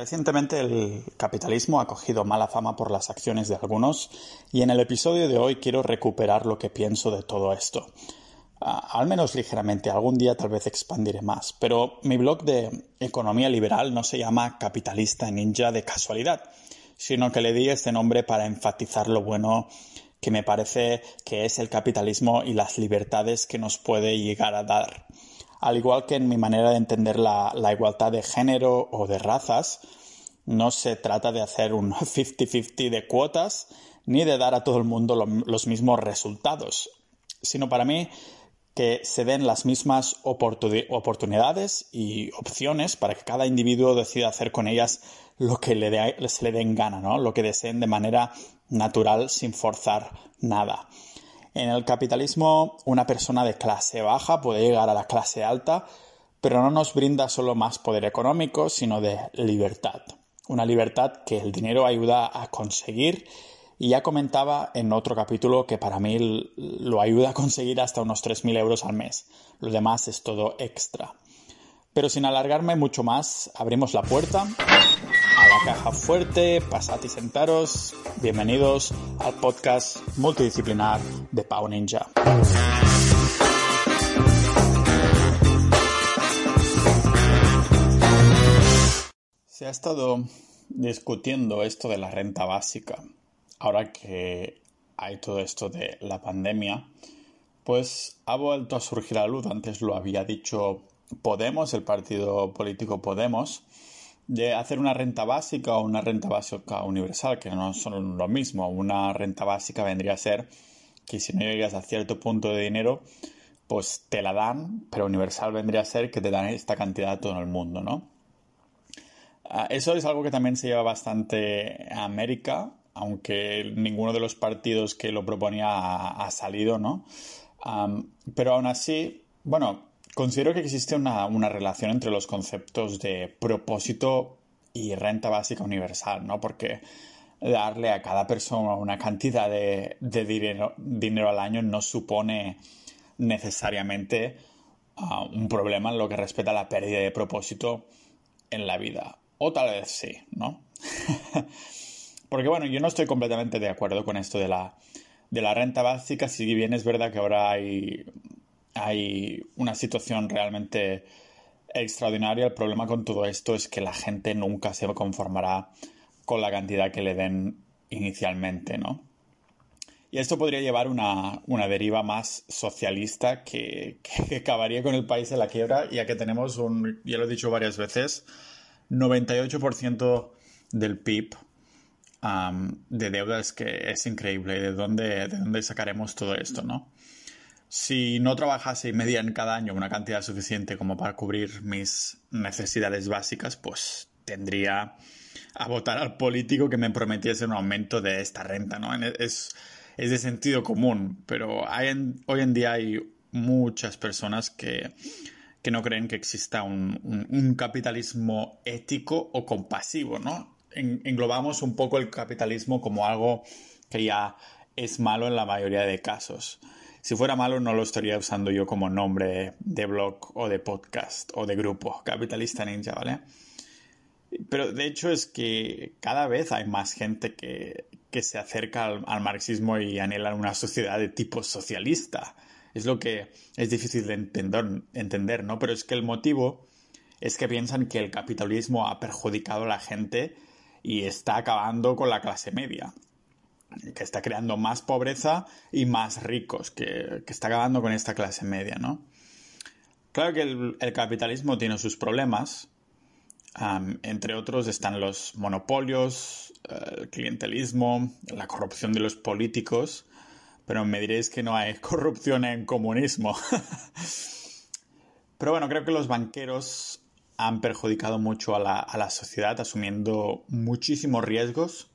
Recientemente el capitalismo ha cogido mala fama por las acciones de algunos y en el episodio de hoy quiero recuperar lo que pienso de todo esto. al menos ligeramente, algún día tal vez expandiré más, pero mi blog de economía liberal no se llama Capitalista Ninja de casualidad, sino que le di este nombre para enfatizar lo bueno que me parece que es el capitalismo y las libertades que nos puede llegar a dar. Al igual que en mi manera de entender la, igualdad de género o de razas, no se trata de hacer un 50-50 de cuotas ni de dar a todo el mundo los mismos resultados, sino para mí que se den las mismas oportunidades y opciones para que cada individuo decida hacer con ellas lo que le se le den gana, ¿no? lo que deseen de manera natural sin forzar nada. En el capitalismo, una persona de clase baja puede llegar a la clase alta, pero no nos brinda solo más poder económico, sino de libertad. Una libertad que el dinero ayuda a conseguir y ya comentaba en otro capítulo que para mí lo ayuda a conseguir hasta unos 3.000 euros al mes. Lo demás es todo extra. Pero sin alargarme mucho más, abrimos la puerta a la caja fuerte, pasad y sentaros. Bienvenidos al podcast multidisciplinar de Pau Ninja. Se ha estado discutiendo esto de la renta básica. Ahora que hay todo esto de la pandemia, pues ha vuelto a surgir la luz. Antes lo había dicho Podemos, el partido político Podemos, de hacer una renta básica o una renta básica universal, que no son lo mismo. Una renta básica vendría a ser que si no llegas a cierto punto de dinero, pues te la dan, pero universal vendría a ser que te dan esta cantidad a todo el mundo, ¿no? Ah, eso es algo que también se lleva bastante a América, aunque ninguno de los partidos que lo proponía ha, salido, ¿no? pero aún así, bueno, Considero que existe una, relación entre los conceptos de propósito y renta básica universal, ¿no? Porque darle a cada persona una cantidad de, dinero, dinero, al año no supone necesariamente ah, un problema en lo que respecta a la pérdida de propósito en la vida. O tal vez sí, ¿no? Porque bueno, yo no estoy completamente de acuerdo con esto de la, de la renta básica, si bien es verdad que ahora hay hay una situación realmente extraordinaria. El problema con todo esto es que la gente nunca se conformará con la cantidad que le den inicialmente, ¿no? Y esto podría llevar una, una deriva más socialista que, que, acabaría con el país en la quiebra, ya que tenemos un, ya lo he dicho varias veces, 98% del PIB de deuda es que es increíble. ¿De dónde, ¿De dónde sacaremos todo esto, no? Si no trabajase y me cada año una cantidad suficiente como para cubrir mis necesidades básicas, pues tendría a votar al político que me prometiese un aumento de esta renta, ¿no? Es, es de sentido común, pero hoy en día hay muchas personas que, no creen que exista un, capitalismo ético o compasivo, ¿no? englobamos un poco el capitalismo como algo que ya es malo en la mayoría de casos. Si fuera malo no lo estaría usando yo como nombre de blog o de podcast o de grupo, Capitalista Ninja, ¿vale? Pero de hecho es que cada vez hay más gente que, se acerca al, marxismo y anhela una sociedad de tipo socialista. Es lo que es difícil de entender, entender, ¿no? Pero es que el motivo es que piensan que el capitalismo ha perjudicado a la gente y está acabando con la clase media que está creando más pobreza y más ricos, que, está acabando con esta clase media, ¿no? Claro que el, capitalismo tiene sus problemas. entre otros están los monopolios, el clientelismo, la corrupción de los políticos. Pero me diréis que no hay corrupción en comunismo. pero bueno, creo que los banqueros han perjudicado mucho a la, a la sociedad asumiendo muchísimos riesgos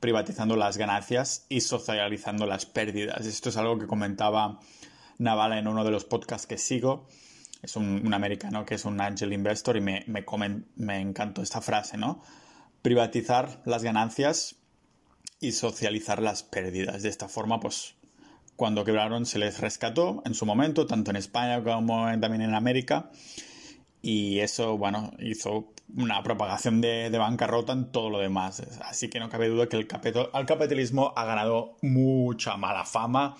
privatizando las ganancias y socializando las pérdidas. Esto es algo que comentaba Navala en uno de los podcasts que sigo. Es un, americano que es un angel investor y me, me, me encantó esta frase, ¿no? Privatizar las ganancias y socializar las pérdidas. De esta forma, pues, cuando quebraron se les rescató en su momento, tanto en España como también en América. Y eso, bueno, hizo una propagación de, bancarrota en todo lo demás. Así que no cabe duda que el, el capitalismo ha ganado mucha mala fama.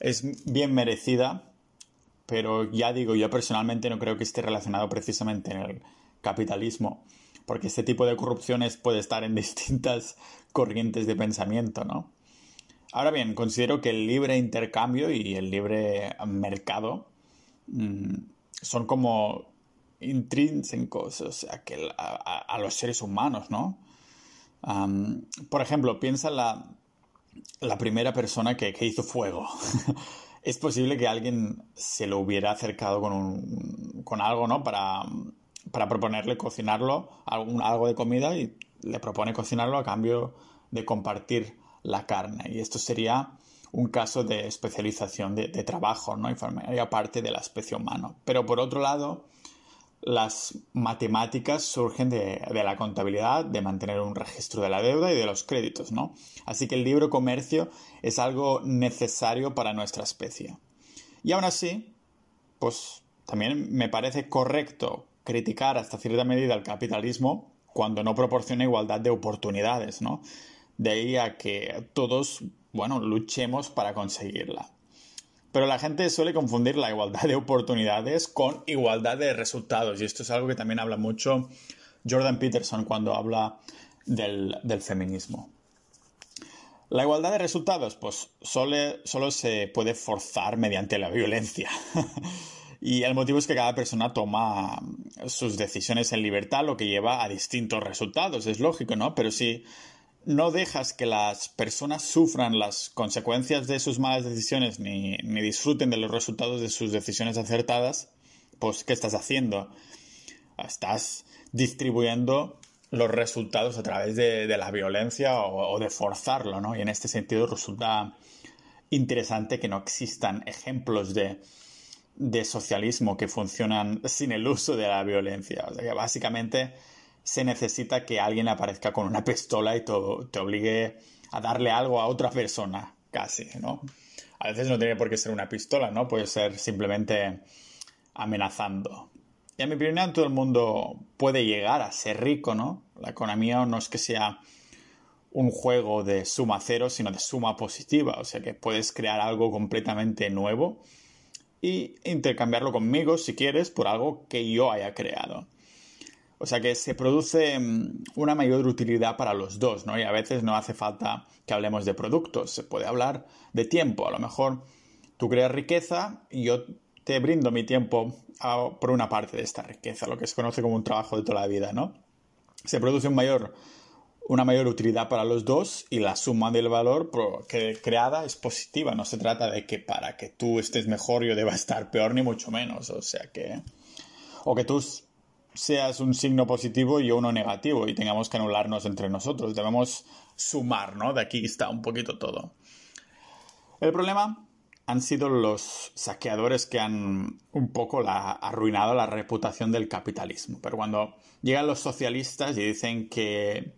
Es bien merecida, pero ya digo, yo personalmente no creo que esté relacionado precisamente en el capitalismo, porque este tipo de corrupciones puede estar en distintas corrientes de pensamiento, ¿no? Ahora bien, considero que el libre intercambio y el libre mercado mm, son como intrínsecos, o sea, que a, los seres humanos, ¿no? por ejemplo, piensa la, la primera persona que, hizo fuego. es posible que alguien se lo hubiera acercado con, un, con algo, ¿no? Para, para proponerle cocinarlo, algo de comida, y le propone cocinarlo a cambio de compartir la carne. Y esto sería un caso de especialización de, trabajo, ¿no? Y formaría parte de la especie humana. Pero por otro lado, las matemáticas surgen de, la contabilidad, de mantener un registro de la deuda y de los créditos, ¿no? Así que el libro comercio es algo necesario para nuestra especie. Y aún así, pues también me parece correcto criticar hasta cierta medida el capitalismo cuando no proporciona igualdad de oportunidades, ¿no? De ahí a que todos, bueno, luchemos para conseguirla. Pero la gente suele confundir la igualdad de oportunidades con igualdad de resultados. Y esto es algo que también habla mucho Jordan Peterson cuando habla del, feminismo. La igualdad de resultados, pues solo se puede forzar mediante la violencia. y el motivo es que cada persona toma sus decisiones en libertad, lo que lleva a distintos resultados. Es lógico, ¿no? Pero si no dejas que las personas sufran las consecuencias de sus malas decisiones ni, disfruten de los resultados de sus decisiones acertadas, pues ¿qué estás haciendo? Estás distribuyendo los resultados a través de, la violencia o, de forzarlo, ¿no? Y en este sentido resulta interesante que no existan ejemplos de, de socialismo que funcionan sin el uso de la violencia. O sea que básicamente se necesita que alguien aparezca con una pistola y te, obligue a darle algo a otra persona, casi, ¿no? A veces no tiene por qué ser una pistola, ¿no? Puede ser simplemente amenazando. Y a mi opinión, todo el mundo puede llegar a ser rico, ¿no? La economía no es que sea un juego de suma cero, sino de suma positiva. O sea que puedes crear algo completamente nuevo y intercambiarlo conmigo, si quieres, por algo que yo haya creado. O sea que se produce mm, una mayor utilidad para los dos, ¿no? Y a veces no hace falta que hablemos de productos, se puede hablar de tiempo. A lo mejor tú creas riqueza y yo te brindo mi tiempo por una parte de esta riqueza, lo que se conoce como un trabajo de toda la vida, ¿no? Se produce un mayor, una mayor utilidad para los dos y la suma del valor que creada es positiva. No se trata de que para que tú estés mejor yo deba estar peor, ni mucho menos. O sea que. O que tú seas un signo positivo y uno negativo y tengamos que anularnos entre nosotros. Debemos sumar, ¿no? De aquí está un poquito todo. El problema han sido los saqueadores que han un poco la, arruinado la reputación del capitalismo. Pero cuando llegan los socialistas y dicen que,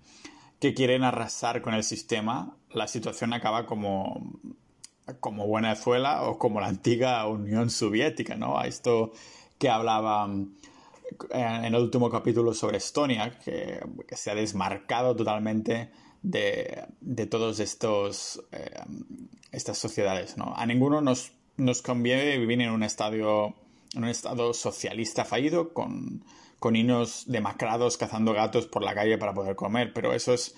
que quieren arrasar con el sistema, la situación acaba como, como Venezuela o como la antigua Unión Soviética, ¿no? A esto que hablaba en el último capítulo sobre Estonia, que, se ha desmarcado totalmente de, de todas eh, estas sociedades. ¿no? A ninguno nos, nos conviene vivir en un estadio en un estado socialista fallido con, con niños demacrados cazando gatos por la calle para poder comer, pero eso es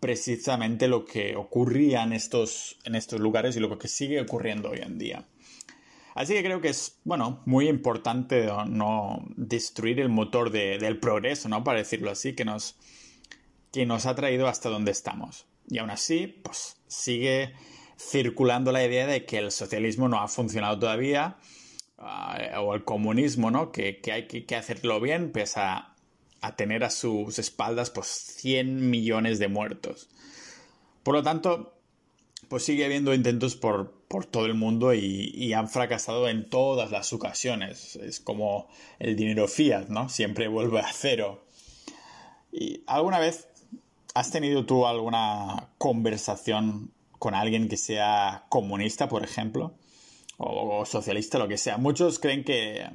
precisamente lo que ocurría en estos, en estos lugares y lo que sigue ocurriendo hoy en día. Así que creo que es, bueno, muy importante no destruir el motor del progreso, ¿no? Para decirlo así, que nos, que nos ha traído hasta donde estamos. Y aún así, pues sigue circulando la idea de que el socialismo no ha funcionado todavía, uh, o el comunismo, ¿no? Que, que hay que, hacerlo bien, pese a, a tener a sus espaldas, pues, 100 millones de muertos. Por lo tanto, pues sigue habiendo intentos por, por todo el mundo y, han fracasado en todas las ocasiones. Es como el dinero fiat, ¿no? Siempre vuelve a cero. ¿Y alguna vez has tenido tú alguna conversación con alguien que sea comunista, por ejemplo? O, socialista, lo que sea. Muchos creen que,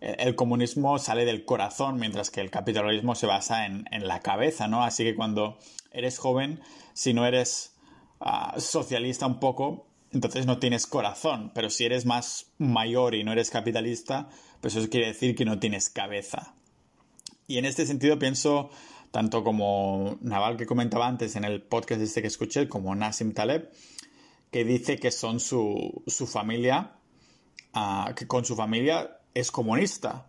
el comunismo sale del corazón, mientras que el capitalismo se basa en, la cabeza, ¿no? Así que cuando eres joven, si no eres ah, socialista un poco, entonces no tienes corazón, pero si eres más mayor y no eres capitalista, pues eso quiere decir que no tienes cabeza. Y en este sentido pienso, tanto como Naval que comentaba antes en el podcast este que escuché, como Nassim Taleb, que dice que son su, su familia, ah, que con su familia es comunista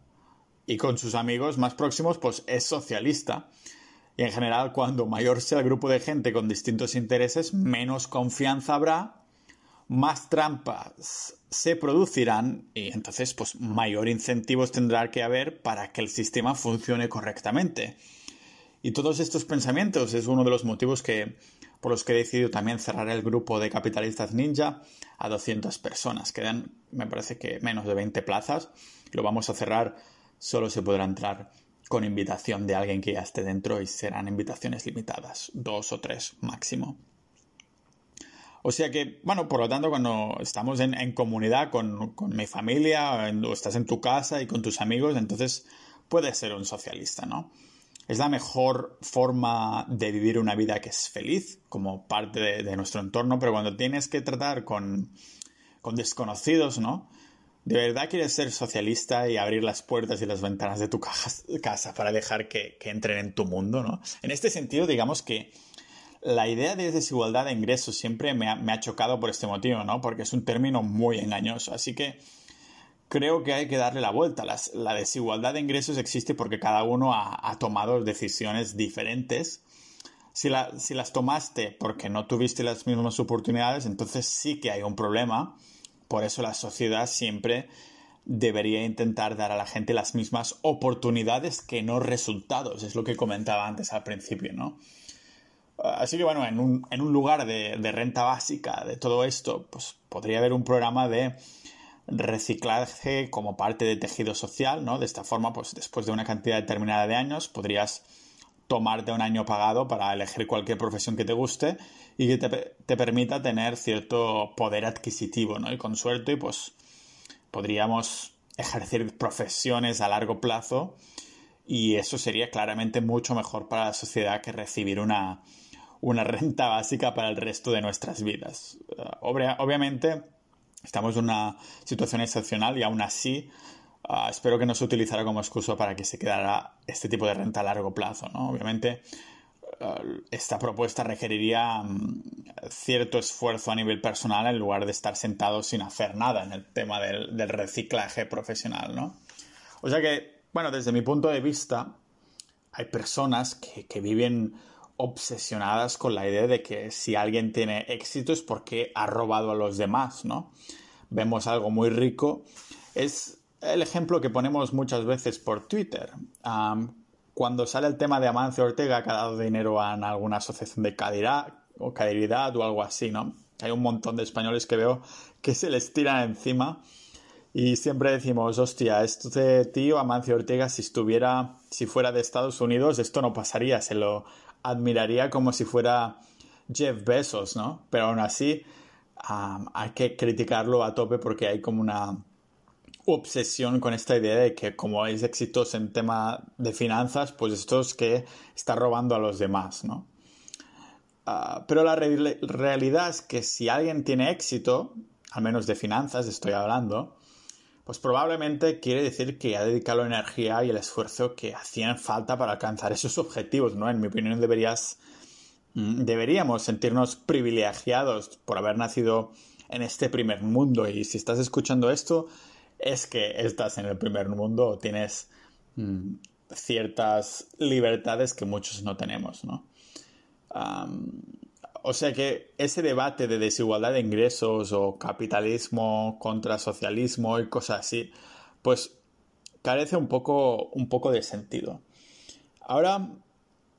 y con sus amigos más próximos pues es socialista. Y en general cuando mayor sea el grupo de gente con distintos intereses, menos confianza habrá, más trampas se producirán y entonces pues mayor incentivos tendrá que haber para que el sistema funcione correctamente. Y todos estos pensamientos es uno de los motivos que, por los que he decidido también cerrar el grupo de capitalistas ninja a 200 personas. Quedan, me parece que menos de 20 plazas. Lo vamos a cerrar, solo se podrá entrar con invitación de alguien que ya esté dentro y serán invitaciones limitadas, dos o tres máximo. O sea que, bueno, por lo tanto, cuando estamos en, comunidad con, mi familia, o estás en tu casa y con tus amigos, entonces puedes ser un socialista, ¿no? Es la mejor forma de vivir una vida que es feliz, como parte de, nuestro entorno, pero cuando tienes que tratar con, con desconocidos, ¿no? ¿De verdad quieres ser socialista y abrir las puertas y las ventanas de tu casa para dejar que, que entren en tu mundo, ¿no? En este sentido, digamos que la idea de desigualdad de ingresos siempre me ha, chocado por este motivo, ¿no? Porque es un término muy engañoso. Así que creo que hay que darle la vuelta. la desigualdad de ingresos existe porque cada uno ha, tomado decisiones diferentes. Si, si, las tomaste porque no tuviste las mismas oportunidades, entonces sí que hay un problema. Por eso la sociedad siempre debería intentar dar a la gente las mismas oportunidades que no resultados. Es lo que comentaba antes al principio, ¿no? Así que bueno, en un, en un lugar de, renta básica de todo esto, pues podría haber un programa de reciclaje como parte de tejido social, ¿no? De esta forma, pues después de una cantidad determinada de años, podrías tomarte un año pagado para elegir cualquier profesión que te guste y que te, te permita tener cierto poder adquisitivo, ¿no? Y con suerte, pues podríamos ejercer profesiones a largo plazo y eso sería claramente mucho mejor para la sociedad que recibir una, una renta básica para el resto de nuestras vidas. Eh, obviamente, estamos en una situación excepcional y aún así ah, espero que no se utilizara como excusa para que se quedara este tipo de renta a largo plazo. ¿no? Obviamente, eh, esta propuesta requeriría mm, cierto esfuerzo a nivel personal en lugar de estar sentado sin hacer nada en el tema del, reciclaje profesional. ¿no? O sea que, bueno, desde mi punto de vista, hay personas que viven obsesionadas con la idea de que si alguien tiene éxito es porque ha robado a los demás, ¿no? Vemos algo muy rico. Es el ejemplo que ponemos muchas veces por Twitter. cuando sale el tema de Amancio Ortega que ha dado dinero a alguna asociación de caridad o caridad o algo así, ¿no? Hay un montón de españoles que veo que se les tiran encima y siempre decimos, hostia, este tío, Amancio Ortega, si estuviera, si fuera de Estados Unidos, esto no pasaría, se lo admiraría como si fuera Jeff Bezos, ¿no? Pero aún así hay que criticarlo a tope porque hay como una obsesión con esta idea de que como es exitoso en tema de finanzas, pues esto es que está robando a los demás, ¿no? Ah, pero la realidad es que si alguien tiene éxito, al menos de finanzas estoy hablando, pues probablemente quiere decir que ha dedicado la energía y el esfuerzo que hacían falta para alcanzar esos objetivos, ¿no? En mi opinión deberías, mm, deberíamos sentirnos privilegiados por haber nacido en este primer mundo y si estás escuchando esto es que estás en el primer mundo tienes mm, ciertas libertades que muchos no tenemos, ¿no? O sea que ese debate de desigualdad de ingresos o capitalismo contra socialismo y cosas así, pues carece un poco, un poco de sentido. Ahora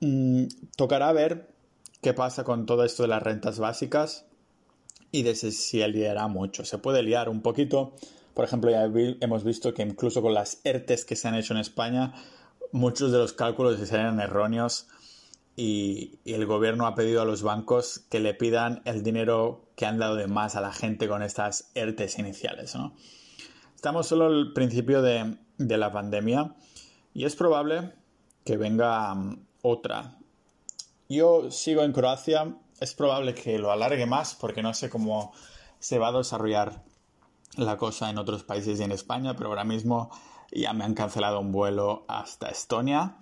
mm, tocará ver qué pasa con todo esto de las rentas básicas y de si se liará mucho. Se puede liar un poquito. Por ejemplo, ya hemos visto que incluso con las ERTES que se han hecho en España, muchos de los cálculos serían erróneos y, el gobierno ha pedido a los bancos que le pidan el dinero que han dado de más a la gente con estas ERTES iniciales. ¿no? Estamos solo al principio de, de la pandemia y es probable que venga mm, otra. Yo sigo en Croacia, es probable que lo alargue más porque no sé cómo se va a desarrollar la cosa en otros países y en España, pero ahora mismo ya me han cancelado un vuelo hasta Estonia.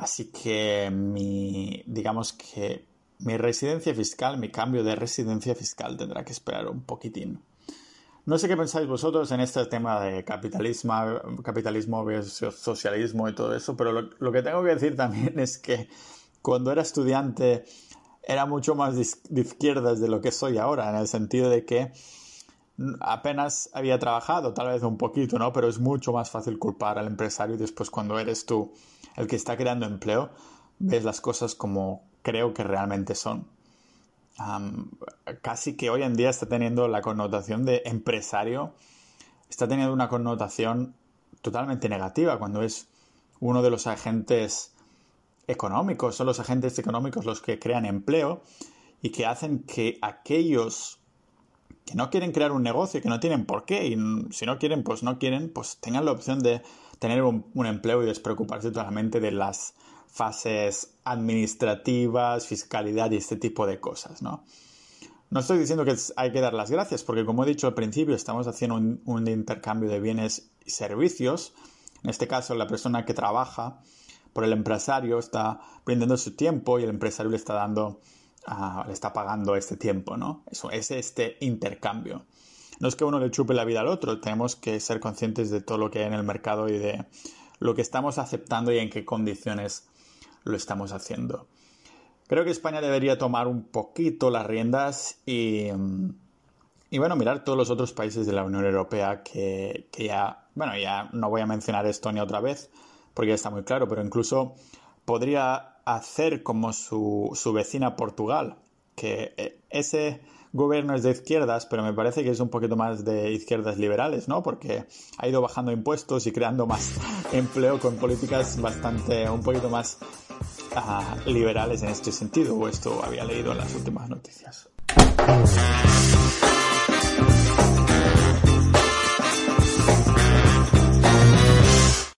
Así que mi, digamos que mi residencia fiscal, mi cambio de residencia fiscal tendrá que esperar un poquitín. No sé qué pensáis vosotros en este tema de capitalismo, capitalismo versus socialismo y todo eso, pero lo, que tengo que decir también es que cuando era estudiante era mucho más de izquierdas de lo que soy ahora, en el sentido de que apenas había trabajado, tal vez un poquito, ¿no? Pero es mucho más fácil culpar al empresario después cuando eres tú el que está creando empleo, ves las cosas como creo que realmente son. casi que hoy en día está teniendo la connotación de empresario, está teniendo una connotación totalmente negativa cuando es uno de los agentes económicos, son los agentes económicos los que crean empleo y que hacen que aquellos que no quieren crear un negocio, que no tienen por qué, y si no quieren, pues no quieren, pues tengan la opción de tener un, empleo y despreocuparse totalmente de las fases administrativas, fiscalidad y este tipo de cosas, ¿no? No estoy diciendo que hay que dar las gracias, porque como he dicho al principio, estamos haciendo un, intercambio de bienes y servicios. En este caso, la persona que trabaja por el empresario está brindando su tiempo y el empresario le está dando le está pagando este tiempo, ¿no? Eso es este intercambio. No es que uno le chupe la vida al otro, tenemos que ser conscientes de todo lo que hay en el mercado y de lo que estamos aceptando y en qué condiciones lo estamos haciendo. Creo que España debería tomar un poquito las riendas y, y bueno, mirar todos los otros países de la Unión Europea que, que ya, bueno, ya no voy a mencionar Estonia otra vez porque ya está muy claro, pero incluso podría hacer como su, su vecina Portugal, que eh, ese gobierno es de izquierdas, pero me parece que es un poquito más de izquierdas liberales, ¿no? Porque ha ido bajando impuestos y creando más empleo con políticas bastante, un poquito más ah, liberales en este sentido, o esto había leído en las últimas noticias.